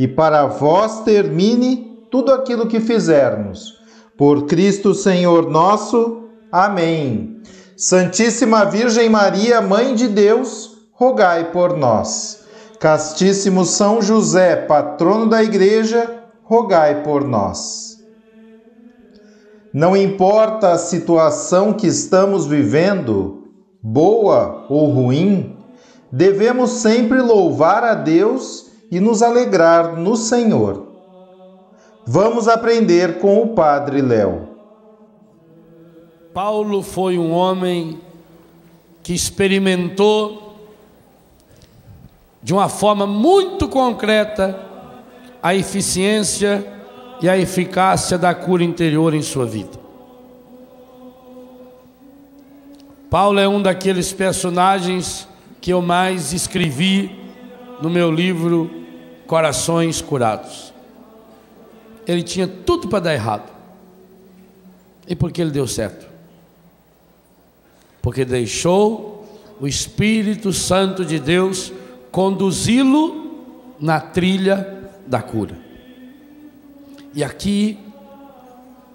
e para vós termine tudo aquilo que fizermos. Por Cristo Senhor nosso. Amém. Santíssima Virgem Maria, Mãe de Deus, rogai por nós. Castíssimo São José, patrono da Igreja, rogai por nós. Não importa a situação que estamos vivendo, boa ou ruim, devemos sempre louvar a Deus e nos alegrar no Senhor. Vamos aprender com o Padre Léo. Paulo foi um homem que experimentou de uma forma muito concreta a eficiência e a eficácia da cura interior em sua vida. Paulo é um daqueles personagens que eu mais escrevi no meu livro corações curados. Ele tinha tudo para dar errado. E por que ele deu certo? Porque deixou o Espírito Santo de Deus conduzi-lo na trilha da cura. E aqui,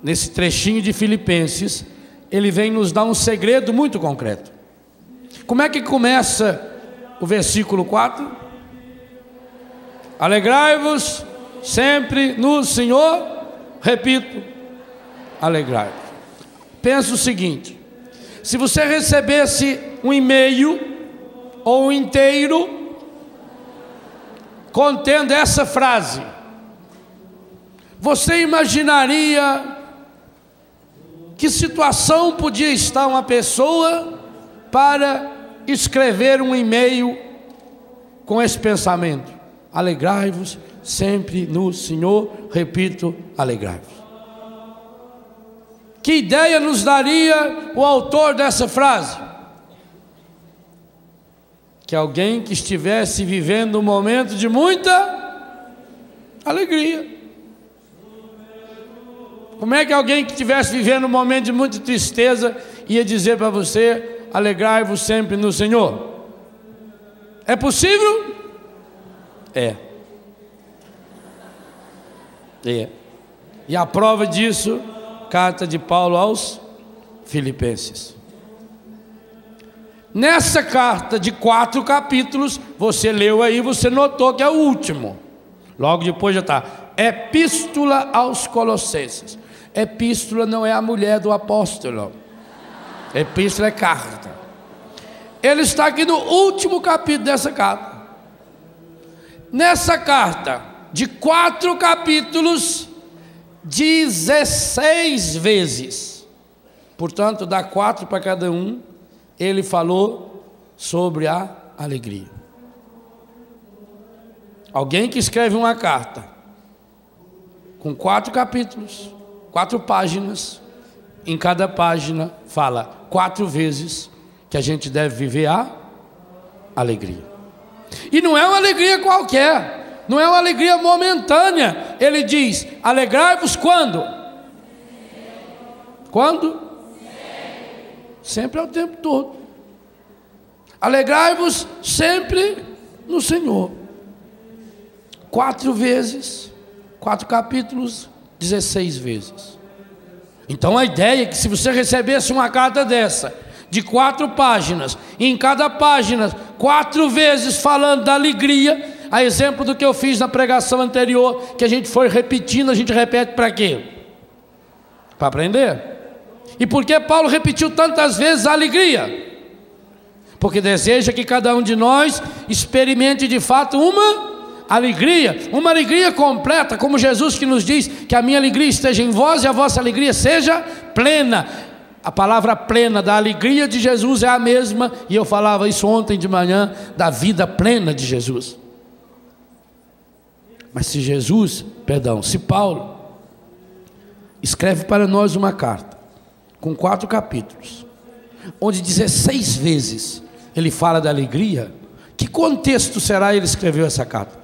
nesse trechinho de Filipenses, ele vem nos dar um segredo muito concreto. Como é que começa o versículo 4? Alegrai-vos sempre no Senhor. Repito, alegrai-vos. Pensa o seguinte: se você recebesse um e-mail ou um inteiro contendo essa frase, você imaginaria que situação podia estar uma pessoa para escrever um e-mail com esse pensamento? Alegrai-vos sempre no Senhor, repito, alegrai-vos. Que ideia nos daria o autor dessa frase? Que alguém que estivesse vivendo um momento de muita alegria. Como é que alguém que estivesse vivendo um momento de muita tristeza ia dizer para você: alegrai-vos sempre no Senhor? É possível? É. É. E a prova disso, carta de Paulo aos Filipenses. Nessa carta de quatro capítulos, você leu aí, você notou que é o último. Logo depois já está. Epístola aos Colossenses. Epístola não é a mulher do apóstolo. Epístola é carta. Ele está aqui no último capítulo dessa carta. Nessa carta, de quatro capítulos, 16 vezes, portanto, dá quatro para cada um, ele falou sobre a alegria. Alguém que escreve uma carta, com quatro capítulos, quatro páginas, em cada página fala quatro vezes que a gente deve viver a alegria. E não é uma alegria qualquer, não é uma alegria momentânea. Ele diz: alegrai-vos quando? Quando? Sempre é o tempo todo. Alegrai-vos sempre no Senhor. Quatro vezes, quatro capítulos, 16 vezes. Então a ideia é que se você recebesse uma carta dessa, de quatro páginas, e em cada página, quatro vezes falando da alegria, a exemplo do que eu fiz na pregação anterior, que a gente foi repetindo, a gente repete para quê? Para aprender. E por que Paulo repetiu tantas vezes a alegria? Porque deseja que cada um de nós experimente de fato uma alegria, uma alegria completa, como Jesus que nos diz que a minha alegria esteja em vós e a vossa alegria seja plena. A palavra plena da alegria de Jesus é a mesma, e eu falava isso ontem de manhã, da vida plena de Jesus. Mas se Jesus, perdão, se Paulo escreve para nós uma carta, com quatro capítulos, onde 16 vezes ele fala da alegria, que contexto será ele escreveu essa carta?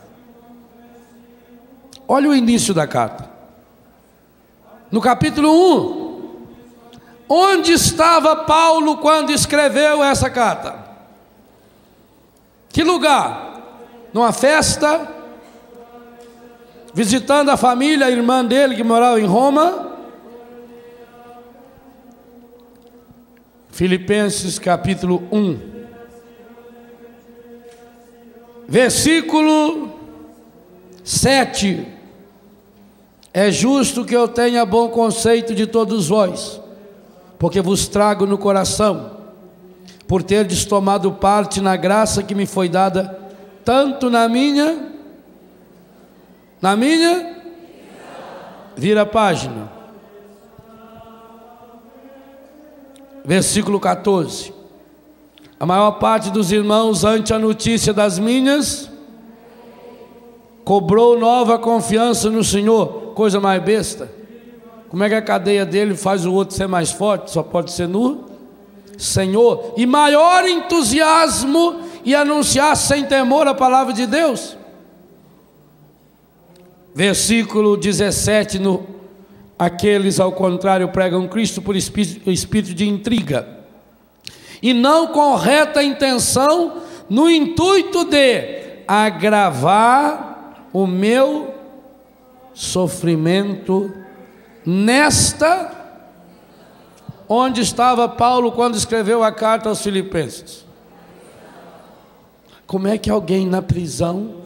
Olha o início da carta. No capítulo 1. Onde estava Paulo quando escreveu essa carta? Que lugar? Numa festa? Visitando a família, a irmã dele que morava em Roma? Filipenses capítulo 1. Versículo 7. É justo que eu tenha bom conceito de todos vós, porque vos trago no coração, por terdes tomado parte na graça que me foi dada, tanto na minha, na minha, vira a página, versículo 14. A maior parte dos irmãos, ante a notícia das minhas, cobrou nova confiança no Senhor, coisa mais besta. Como é que a cadeia dele faz o outro ser mais forte? Só pode ser no Senhor. E maior entusiasmo e anunciar sem temor a palavra de Deus. Versículo 17: no, Aqueles, ao contrário, pregam Cristo por espírito, espírito de intriga, e não com reta intenção, no intuito de agravar o meu sofrimento nesta onde estava Paulo quando escreveu a carta aos Filipenses. Como é que alguém na prisão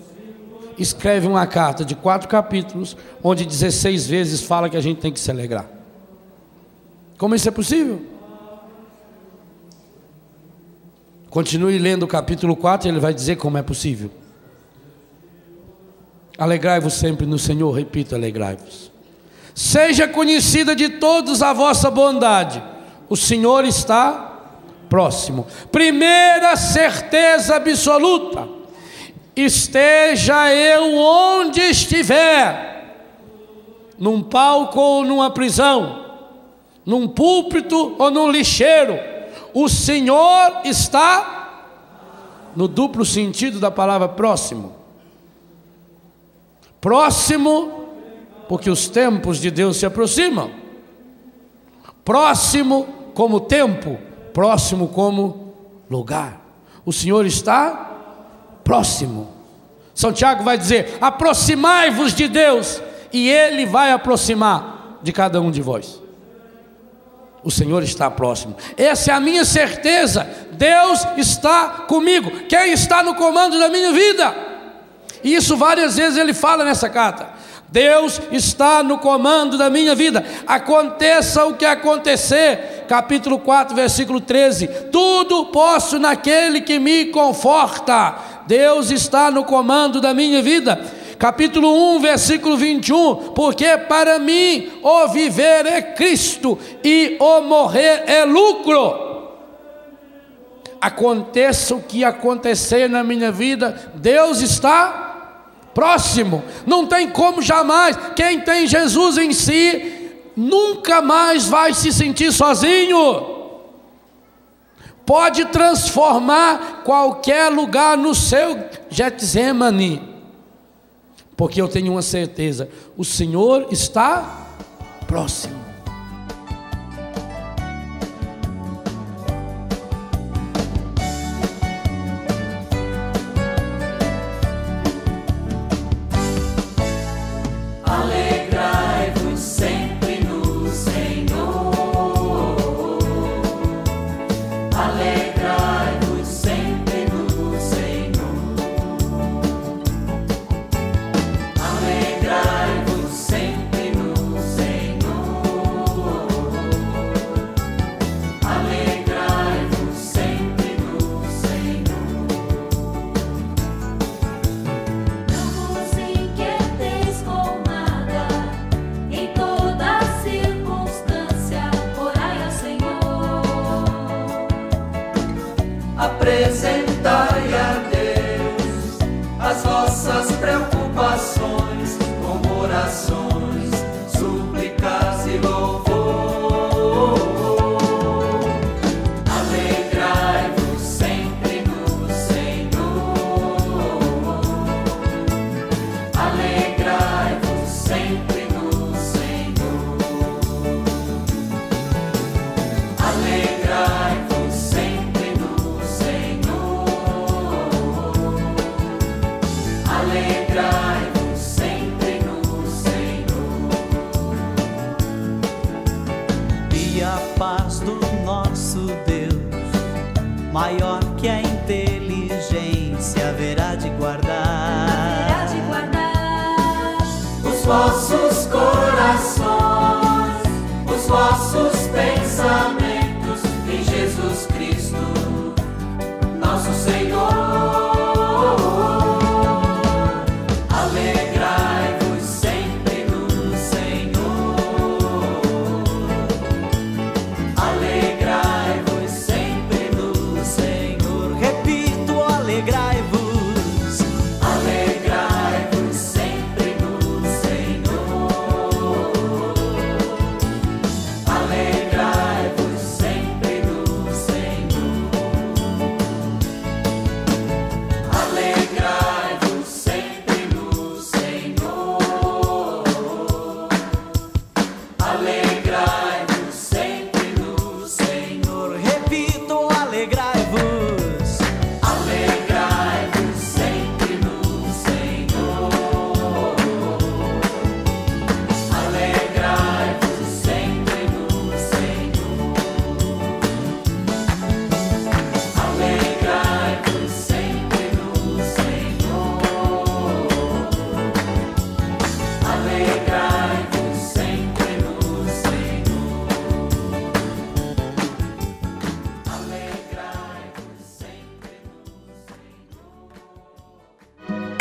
escreve uma carta de quatro capítulos, onde 16 vezes fala que a gente tem que se alegrar? Como isso é possível? Continue lendo o capítulo 4 e ele vai dizer como é possível. Alegrai-vos sempre no Senhor, repito, alegrai-vos. Seja conhecida de todos a vossa bondade, o Senhor está próximo. Primeira certeza absoluta: esteja eu onde estiver, num palco ou numa prisão, num púlpito ou num lixeiro, o Senhor está no duplo sentido da palavra próximo. Próximo, porque os tempos de Deus se aproximam. Próximo como tempo, próximo como lugar. O Senhor está próximo. São Tiago vai dizer: aproximai-vos de Deus, e Ele vai aproximar de cada um de vós. O Senhor está próximo. Essa é a minha certeza. Deus está comigo. Quem está no comando da minha vida? E isso várias vezes ele fala nessa carta. Deus está no comando da minha vida. Aconteça o que acontecer. Capítulo 4, versículo 13. Tudo posso naquele que me conforta. Deus está no comando da minha vida. Capítulo 1, versículo 21. Porque para mim o viver é Cristo e o morrer é lucro aconteça o que acontecer na minha vida, Deus está próximo. Não tem como jamais. Quem tem Jesus em si, nunca mais vai se sentir sozinho. Pode transformar qualquer lugar no seu Getsemane. Porque eu tenho uma certeza: o Senhor está próximo. nossas preocupações.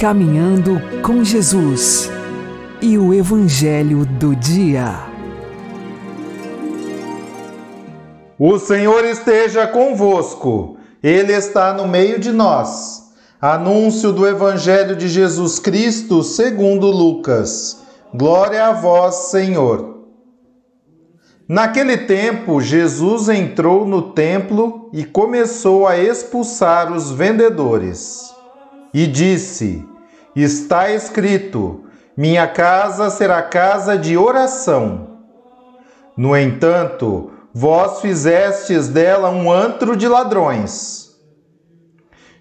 Caminhando com Jesus e o Evangelho do Dia. O Senhor esteja convosco, Ele está no meio de nós. Anúncio do Evangelho de Jesus Cristo segundo Lucas. Glória a vós, Senhor. Naquele tempo, Jesus entrou no templo e começou a expulsar os vendedores. E disse: Está escrito: Minha casa será casa de oração. No entanto, vós fizestes dela um antro de ladrões.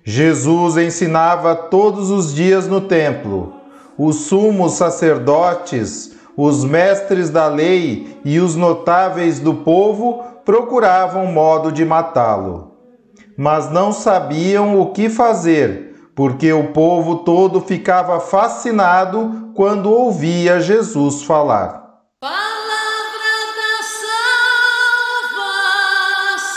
Jesus ensinava todos os dias no templo. Os sumos sacerdotes, os mestres da lei e os notáveis do povo procuravam modo de matá-lo. Mas não sabiam o que fazer, porque o povo todo ficava fascinado quando ouvia Jesus falar. Palavra da salvação.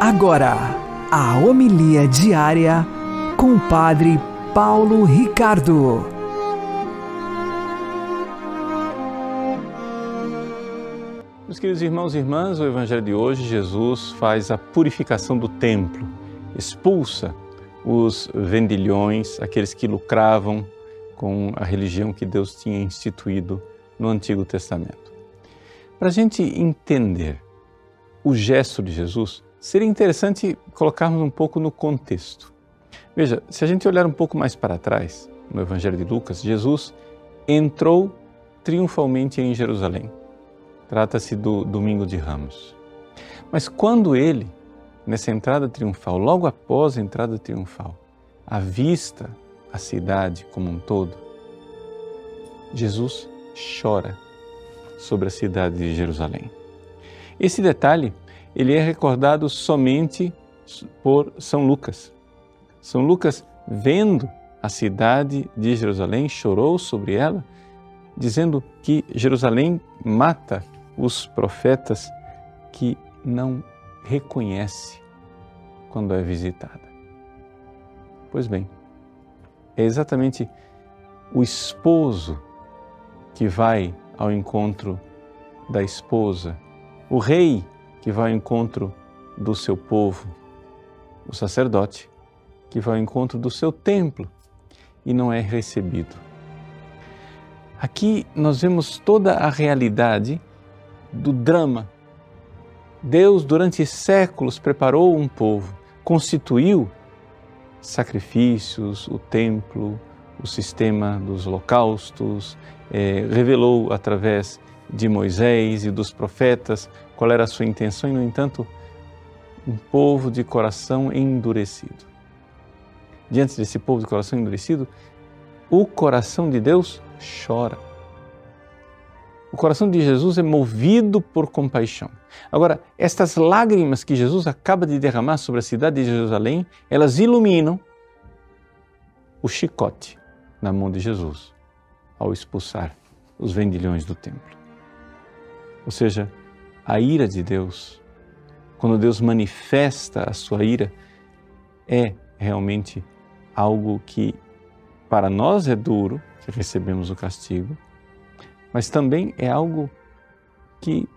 Agora, a homilia diária com o Padre Paulo Ricardo. Meus queridos irmãos e irmãs, o Evangelho de hoje, Jesus faz a purificação do templo, expulsa os vendilhões, aqueles que lucravam com a religião que Deus tinha instituído no Antigo Testamento. Para a gente entender o gesto de Jesus, seria interessante colocarmos um pouco no contexto. Veja, se a gente olhar um pouco mais para trás, no Evangelho de Lucas, Jesus entrou triunfalmente em Jerusalém. Trata-se do Domingo de Ramos. Mas quando ele, nessa entrada triunfal, logo após a entrada triunfal, avista a cidade como um todo, Jesus chora sobre a cidade de Jerusalém. Esse detalhe, ele é recordado somente por São Lucas. São Lucas, vendo a cidade de Jerusalém, chorou sobre ela, dizendo que Jerusalém mata os profetas que não reconhece quando é visitada. Pois bem, é exatamente o esposo que vai ao encontro da esposa, o rei que vai ao encontro do seu povo, o sacerdote que vai ao encontro do seu templo e não é recebido. Aqui nós vemos toda a realidade do drama. Deus, durante séculos, preparou um povo, constituiu sacrifícios, o templo, o sistema dos holocaustos, eh, revelou através de Moisés e dos profetas qual era a sua intenção, e, no entanto, um povo de coração endurecido. Diante desse povo de coração endurecido, o coração de Deus chora. O coração de Jesus é movido por compaixão. Agora, estas lágrimas que Jesus acaba de derramar sobre a cidade de Jerusalém, elas iluminam o chicote na mão de Jesus ao expulsar os vendilhões do templo. Ou seja, a ira de Deus, quando Deus manifesta a sua ira, é realmente algo que para nós é duro, que recebemos o castigo, mas também é algo que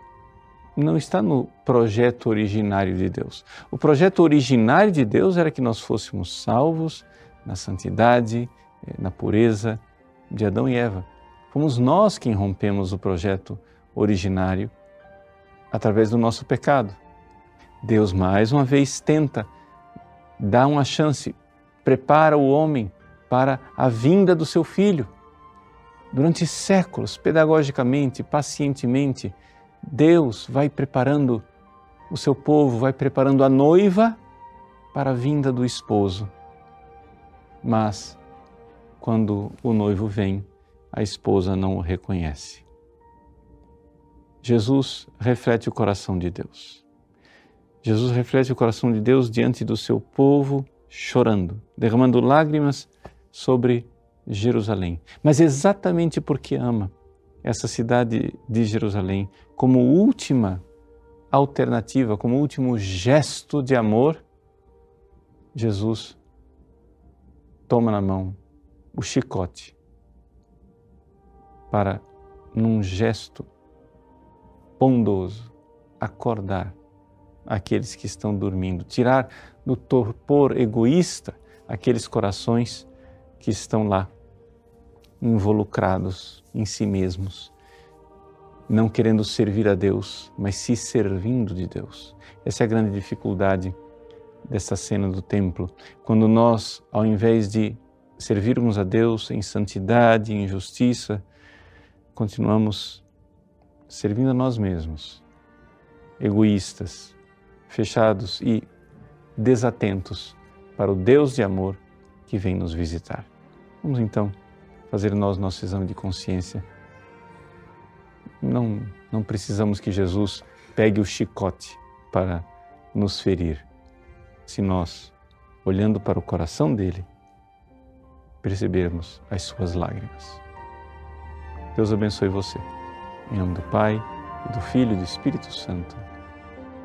não está no projeto originário de Deus. O projeto originário de Deus era que nós fôssemos salvos na santidade, eh, na pureza de Adão e Eva. Fomos nós quem rompemos o projeto originário através do nosso pecado. Deus mais uma vez tenta, dá uma chance, prepara o homem para a vinda do seu filho. Durante séculos, pedagogicamente, pacientemente, Deus vai preparando o seu povo, vai preparando a noiva para a vinda do esposo. Mas, quando o noivo vem, a esposa não o reconhece. Jesus reflete o coração de Deus. Jesus reflete o coração de Deus diante do seu povo, chorando, derramando lágrimas sobre Jerusalém. Mas exatamente porque ama essa cidade de Jerusalém como última alternativa, como último gesto de amor, Jesus toma na mão o chicote para, num gesto bondoso, acordar aqueles que estão dormindo, tirar do torpor egoísta aqueles corações que estão lá involucrados em si mesmos, não querendo servir a Deus, mas se servindo de Deus. Essa é a grande dificuldade dessa cena do templo, quando nós, ao invés de servirmos a Deus em santidade, em justiça, continuamos servindo a nós mesmos, egoístas, fechados e desatentos para o Deus de amor que vem nos visitar. Vamos então fazer nós nosso exame de consciência. Não, não precisamos que Jesus pegue o chicote para nos ferir, se nós, olhando para o coração dele, percebermos as suas lágrimas. Deus abençoe você. Em nome do Pai, e do Filho e do Espírito Santo.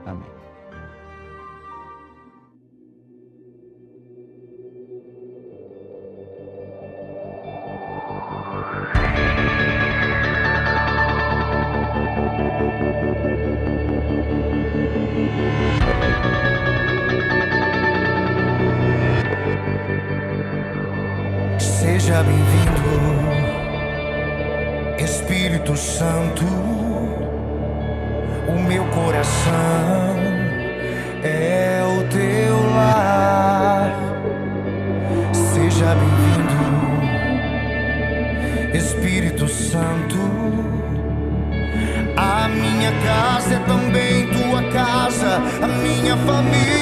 Amém. Espírito Santo. A minha casa é também tua casa, a minha família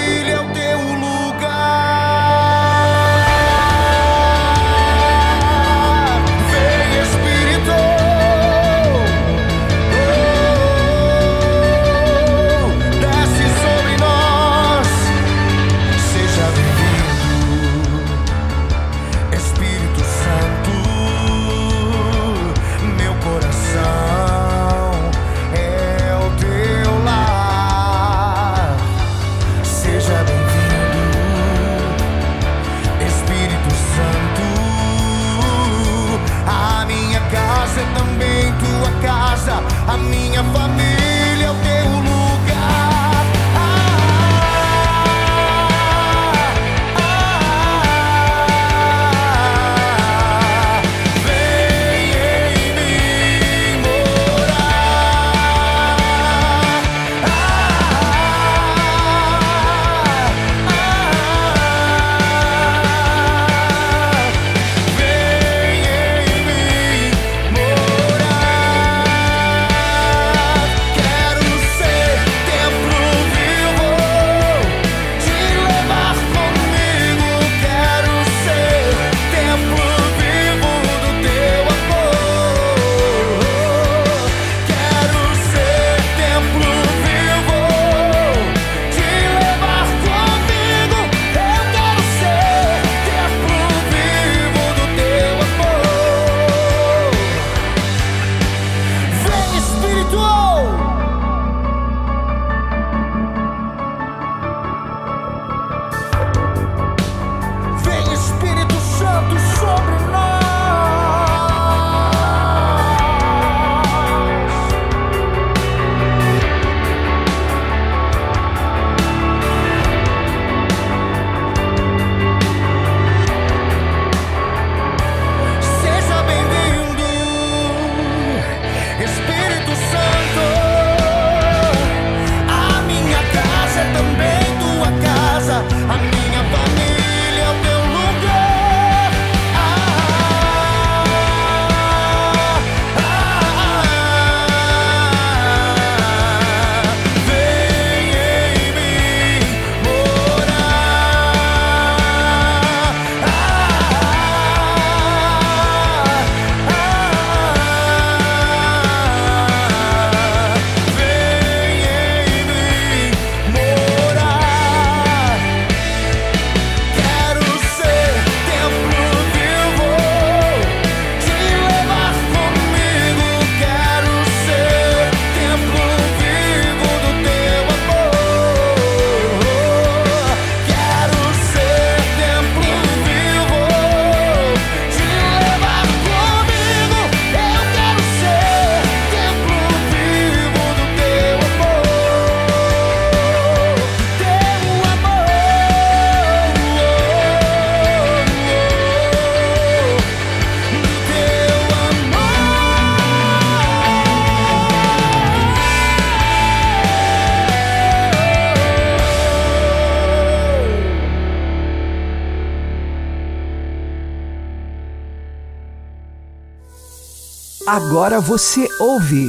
Agora você ouve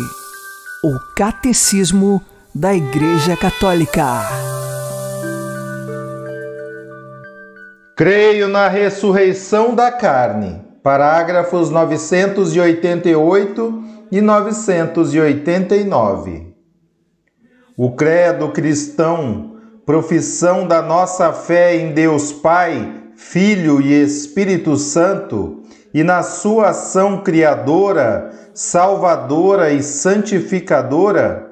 o Catecismo da Igreja Católica. Creio na ressurreição da carne. Parágrafos 988 e 989. O credo cristão, profissão da nossa fé em Deus Pai, Filho e Espírito Santo, e na sua ação criadora, salvadora e santificadora,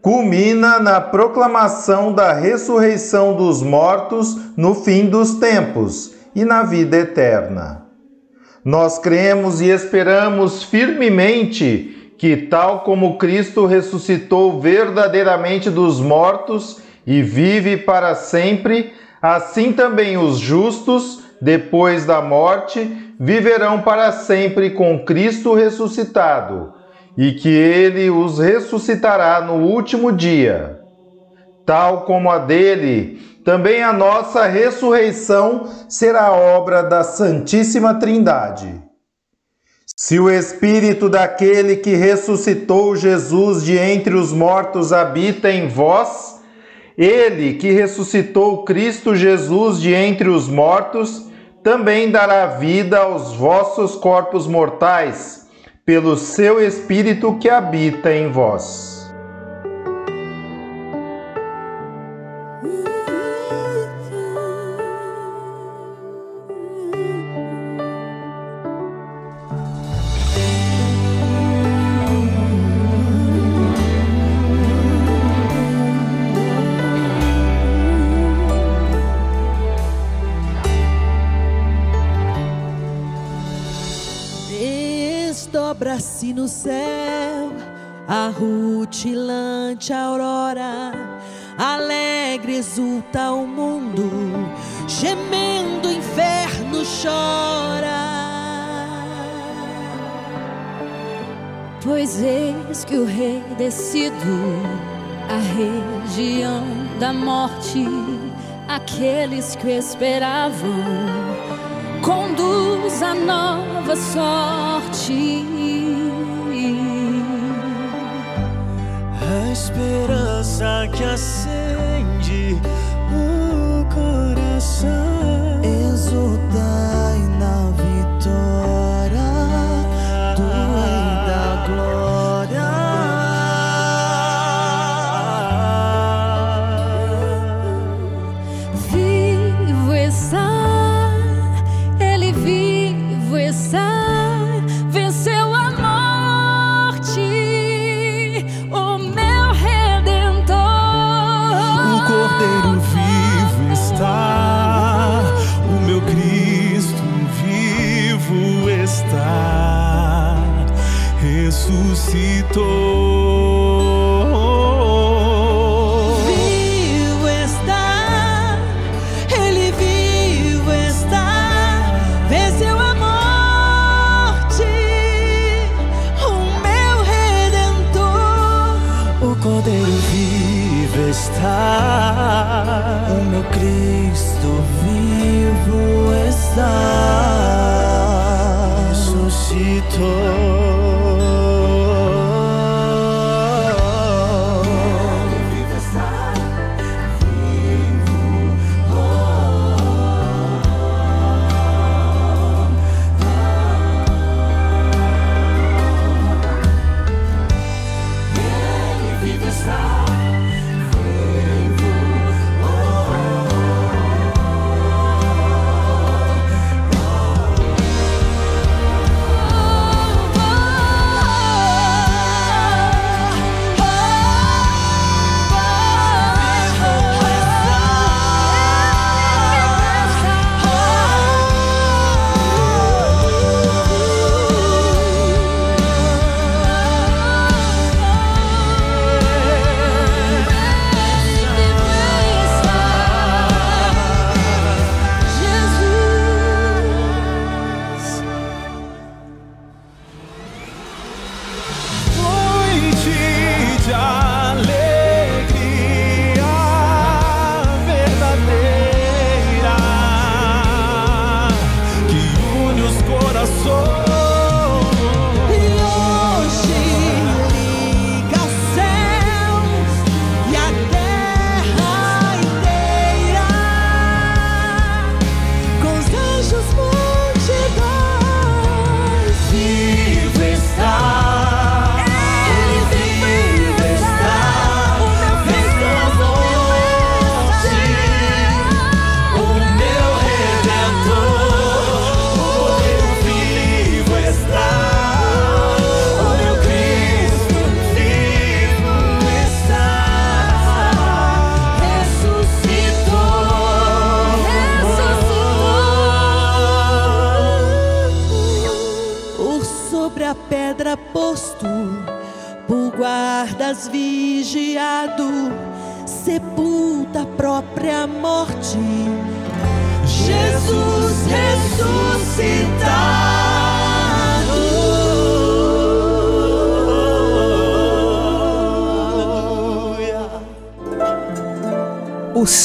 culmina na proclamação da ressurreição dos mortos no fim dos tempos e na vida eterna. Nós cremos e esperamos firmemente que, tal como Cristo ressuscitou verdadeiramente dos mortos e vive para sempre, assim também os justos, depois da morte, viverão para sempre com Cristo ressuscitado, e que ele os ressuscitará no último dia. Tal como a dele, também a nossa ressurreição será obra da Santíssima Trindade. Se o Espírito daquele que ressuscitou Jesus de entre os mortos habita em vós, ele que ressuscitou Cristo Jesus de entre os mortos, também dará vida aos vossos corpos mortais, pelo seu Espírito que habita em vós. Rutilante aurora, alegre exulta o mundo, gemendo o inferno chora. Pois eis que o rei descido, a região da morte, aqueles que esperavam, conduz a nova sorte. Esperança que acende o coração.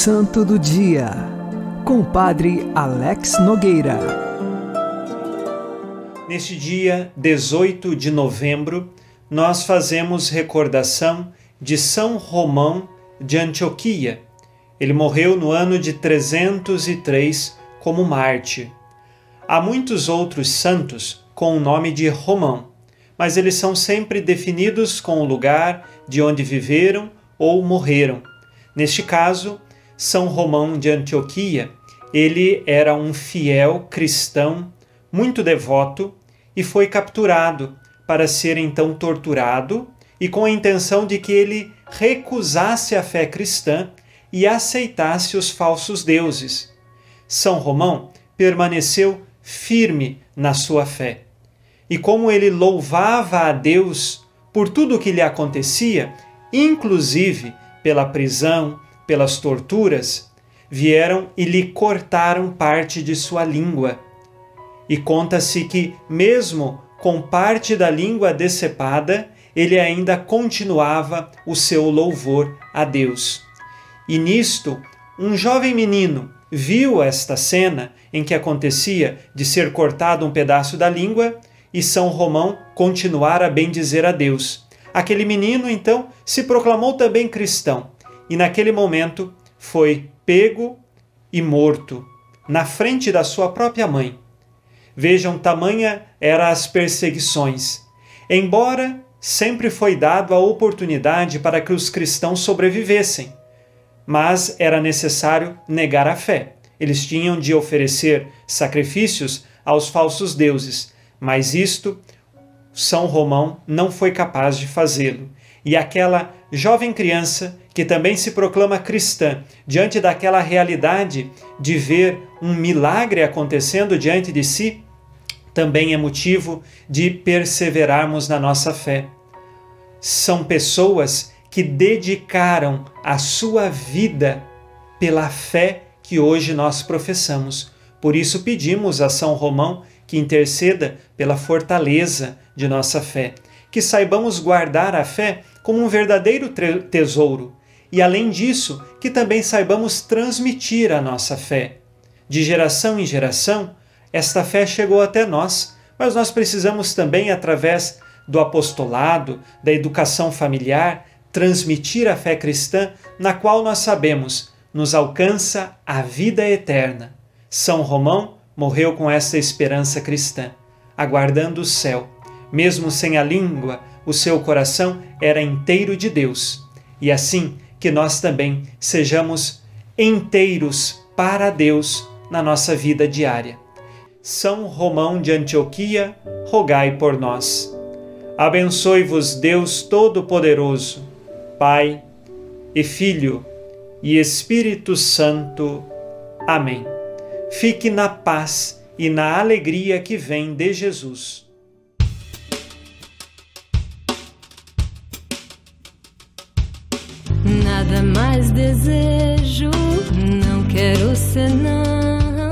Santo do Dia, com o Padre Alex Nogueira. Neste dia 18 de novembro, nós fazemos recordação de São Romão de Antioquia. Ele morreu no ano de 303 como mártir. Há muitos outros santos com o nome de Romão, mas eles são sempre definidos com o lugar de onde viveram ou morreram. Neste caso, São Romão de Antioquia, ele era um fiel cristão, muito devoto, e foi capturado para ser então torturado e com a intenção de que ele recusasse a fé cristã e aceitasse os falsos deuses. São Romão permaneceu firme na sua fé. E como ele louvava a Deus por tudo o que lhe acontecia, inclusive pela prisão, pelas torturas, vieram e lhe cortaram parte de sua língua. E conta-se que, mesmo com parte da língua decepada, ele ainda continuava o seu louvor a Deus. E nisto, um jovem menino viu esta cena em que acontecia de ser cortado um pedaço da língua e São Romão continuar a bendizer a Deus. Aquele menino, então, se proclamou também cristão e, naquele momento, foi pego e morto na frente da sua própria mãe. Vejam, tamanha eram as perseguições. Embora sempre foi dado a oportunidade para que os cristãos sobrevivessem, mas era necessário negar a fé. Eles tinham de oferecer sacrifícios aos falsos deuses, mas isto São Romão não foi capaz de fazê-lo. E aquela jovem criança que também se proclama cristã, diante daquela realidade de ver um milagre acontecendo diante de si, também é motivo de perseverarmos na nossa fé. São pessoas que dedicaram a sua vida pela fé que hoje nós professamos. Por isso pedimos a São Romão que interceda pela fortaleza de nossa fé, que saibamos guardar a fé como um verdadeiro tesouro e, além disso, que também saibamos transmitir a nossa fé. De geração em geração, esta fé chegou até nós, mas nós precisamos também, através do apostolado, da educação familiar, transmitir a fé cristã, na qual nós sabemos nos alcança a vida eterna. São Romão morreu com esta esperança cristã, aguardando o céu. Mesmo sem a língua, o seu coração era inteiro de Deus. E assim que nós também sejamos inteiros para Deus na nossa vida diária. São Romão de Antioquia, rogai por nós. Abençoe-vos Deus Todo-Poderoso, Pai e Filho e Espírito Santo. Amém. Fique na paz e na alegria que vem de Jesus. Nada mais desejo, não quero senão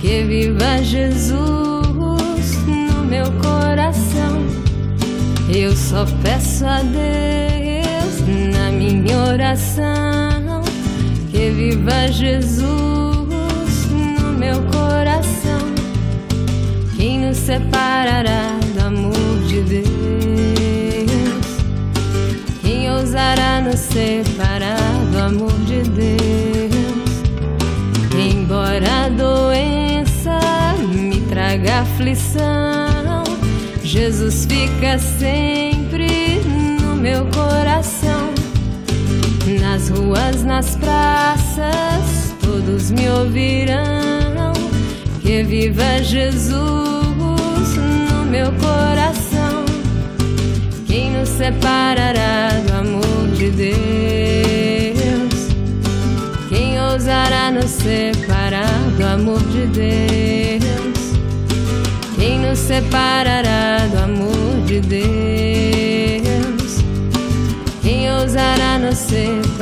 que viva Jesus no meu coração. Eu só peço a Deus na minha oração que viva Jesus no meu coração. Quem nos separará Quem ousará nos separar do amor de Deus? Embora a doença me traga aflição, Jesus fica sempre no meu coração. Nas ruas, nas praças, todos me ouvirão. Que viva Jesus no meu coração. Quem nos separará nos separará do amor de Deus? Quem ousará nos separar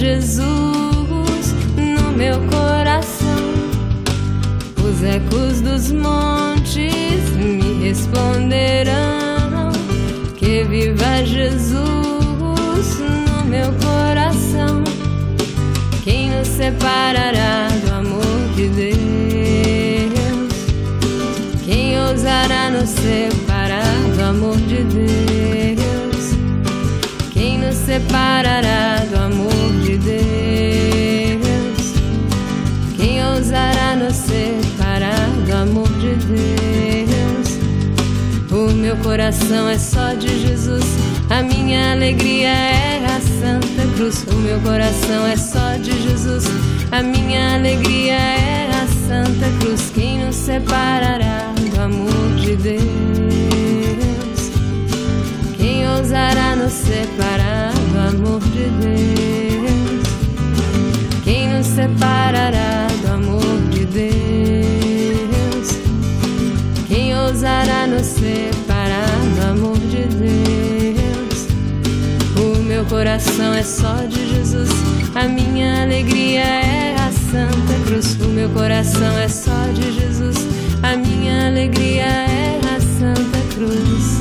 Jesus no meu coração. Os ecos dos montes me responderão que viva Jesus no meu coração. Quem nos separará coração é só de Jesus, a minha alegria é a Santa Cruz. O meu coração é só de Jesus, a minha alegria é a Santa Cruz. Quem nos separará do amor de Deus? Quem ousará nos separar do amor de Deus? Quem nos separará do amor de Deus? Quem ousará nos separar coração é só de Jesus, a minha alegria é a Santa Cruz. O meu coração é só de Jesus, a minha alegria é a Santa Cruz.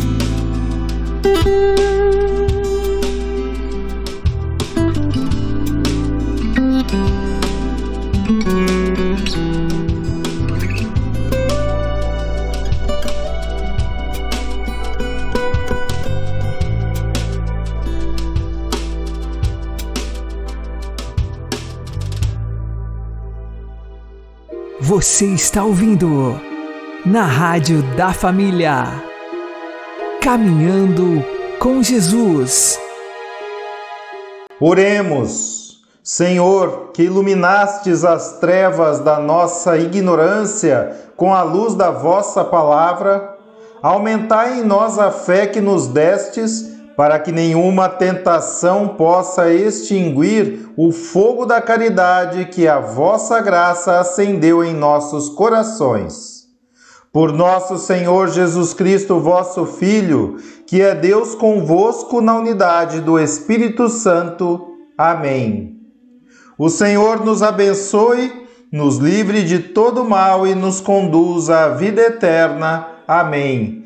Você está ouvindo na Rádio da Família. Caminhando com Jesus. Oremos. Senhor, que iluminastes as trevas da nossa ignorância com a luz da vossa palavra, aumentai em nós a fé que nos destes, para que nenhuma tentação possa extinguir o fogo da caridade que a vossa graça acendeu em nossos corações. Por nosso Senhor Jesus Cristo, vosso Filho, que é Deus convosco na unidade do Espírito Santo. Amém. O Senhor nos abençoe, nos livre de todo mal e nos conduza à vida eterna. Amém.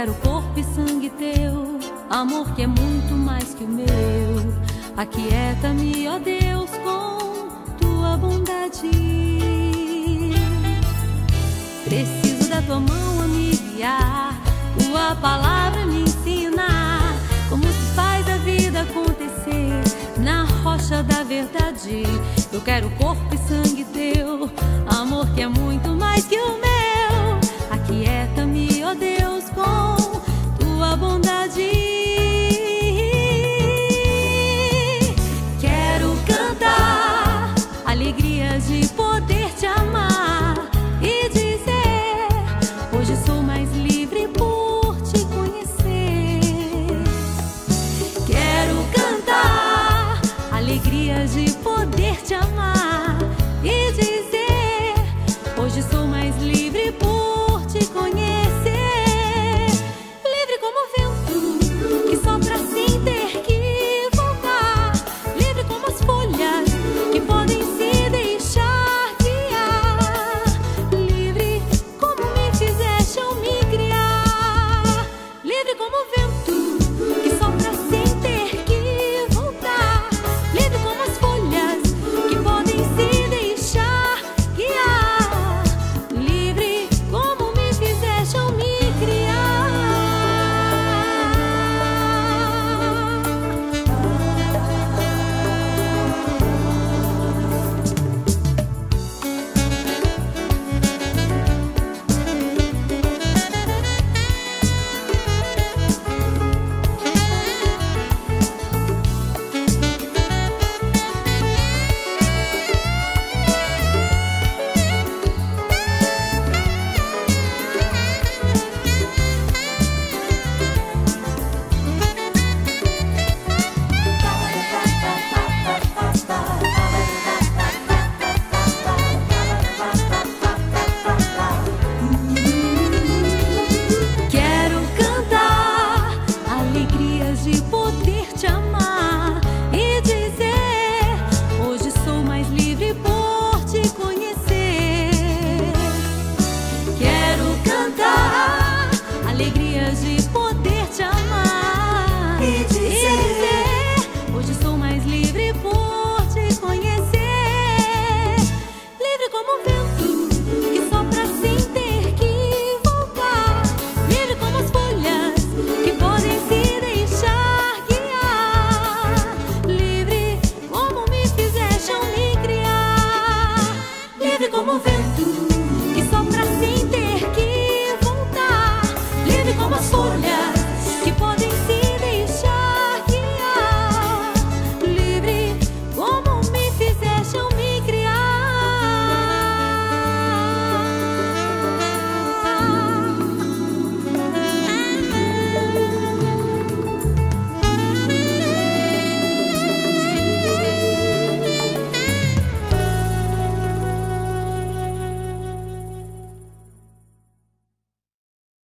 Quero corpo e sangue teu, amor que é muito mais que o meu. Aquieta-me, ó Deus, com tua bondade. Preciso da tua mão a me guiar, tua palavra me ensinar como se faz a vida acontecer na rocha da verdade. Eu quero corpo e sangue teu, amor que é muito mais que o meu.